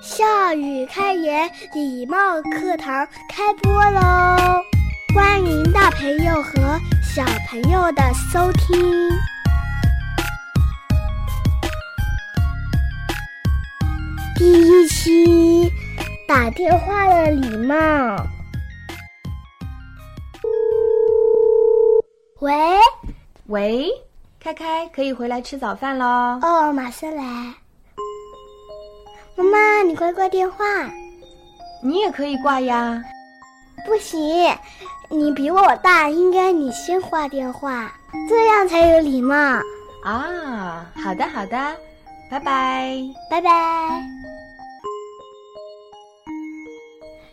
笑语开言，礼貌课堂开播喽！欢迎大朋友和小朋友的收听。第一期打电话的礼貌。喂喂，开开，可以回来吃早饭喽。哦，马上来。你快挂电话。你也可以挂呀。不行，你比我大，应该你先挂电话，这样才有礼貌。啊，好的好的，拜拜拜拜。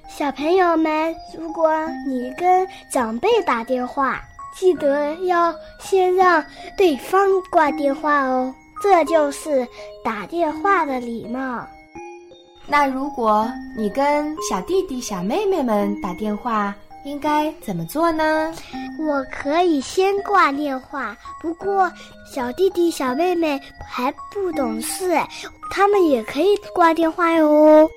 小朋友们，如果你跟长辈打电话，记得要先让对方挂电话哦，这就是打电话的礼貌。那如果你跟小弟弟、小妹妹们打电话，应该怎么做呢？我可以先挂电话，不过小弟弟、小妹妹还不懂事，他们也可以挂电话哟。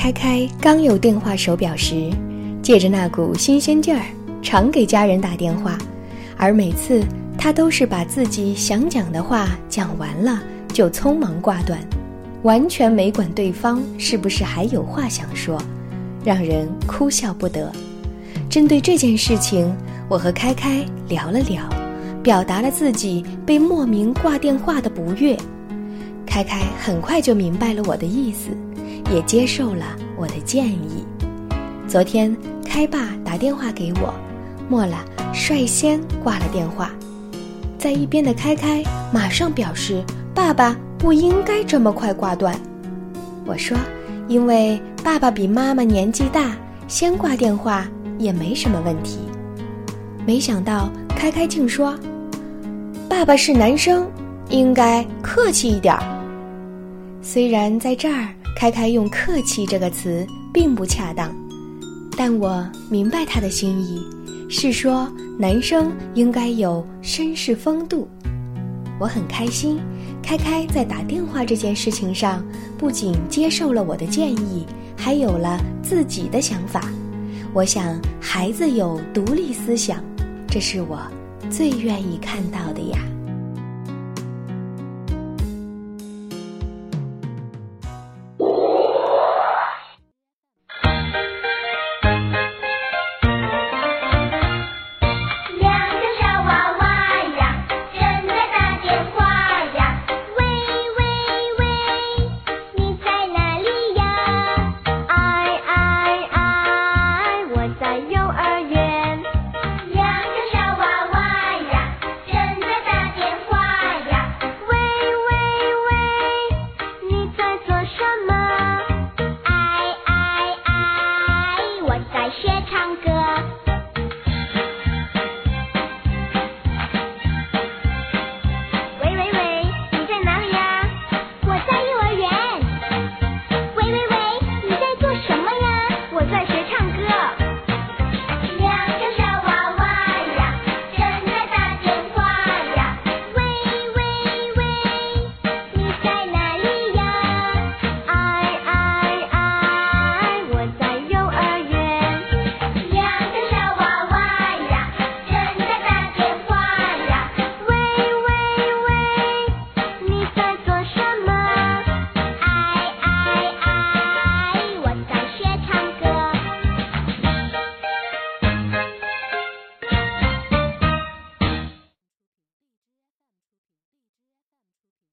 开开刚有电话手表时，借着那股新鲜劲儿，常给家人打电话，而每次他都是把自己想讲的话讲完了，就匆忙挂断，完全没管对方是不是还有话想说，让人哭笑不得。针对这件事情，我和开开聊了聊，表达了自己被莫名挂电话的不悦。开开很快就明白了我的意思。也接受了我的建议。昨天开爸打电话给我，莫了率先挂了电话，在一边的开开马上表示：“爸爸不应该这么快挂断。”我说：“因为爸爸比妈妈年纪大，先挂电话也没什么问题。”没想到开开竟说：“爸爸是男生，应该客气一点儿。”虽然在这儿。开开用“客气”这个词并不恰当，但我明白他的心意，是说男生应该有绅士风度。我很开心，开开在打电话这件事情上不仅接受了我的建议，还有了自己的想法。我想，孩子有独立思想，这是我最愿意看到的呀。